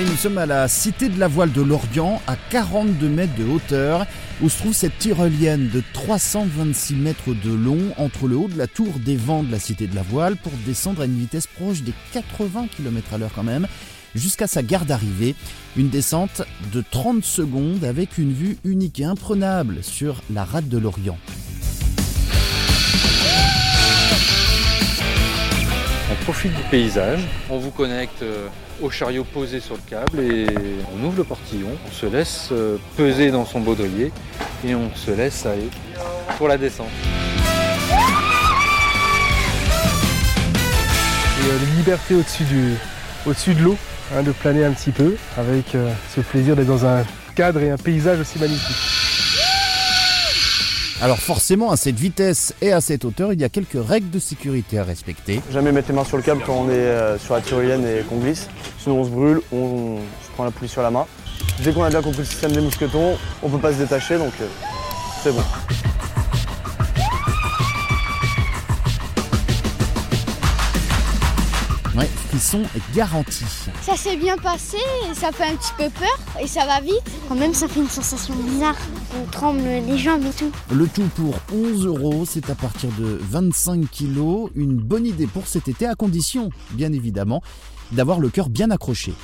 Nous sommes à la Cité de la Voile de Lorient, à 42 mètres de hauteur, où se trouve cette tyrolienne de 326 mètres de long entre le haut de la tour des vents de la Cité de la Voile pour descendre à une vitesse proche des 80 km à l'heure quand même, jusqu'à sa gare d'arrivée. Une descente de 30 secondes avec une vue unique et imprenable sur la rade de Lorient. On profite du paysage, on vous connecte euh, au chariot posé sur le câble et on ouvre le portillon, on se laisse euh, peser dans son baudrier et on se laisse aller pour la descente. Et euh, la liberté au-dessus du, au-dessus de l'eau, hein, de planer un petit peu, avec euh, ce plaisir d'être dans un cadre et un paysage aussi magnifique. Alors forcément, à cette vitesse et à cette hauteur, il y a quelques règles de sécurité à respecter. Jamais mettre les mains sur le câble quand on est euh, sur la tyrolienne et qu'on glisse. Sinon on se brûle, on se prend la poulie sur la main. Dès qu'on a bien compris le système des mousquetons, on peut pas se détacher donc euh, c'est bon. Ouais, frisson est garanti. Ça s'est bien passé, ça fait un petit peu peur et ça va vite. Quand même, ça fait une sensation bizarre. On tremble les jambes et tout. Le tout pour 11 euros, c'est à partir de 25 kilos. Une bonne idée pour cet été, à condition, bien évidemment, d'avoir le cœur bien accroché.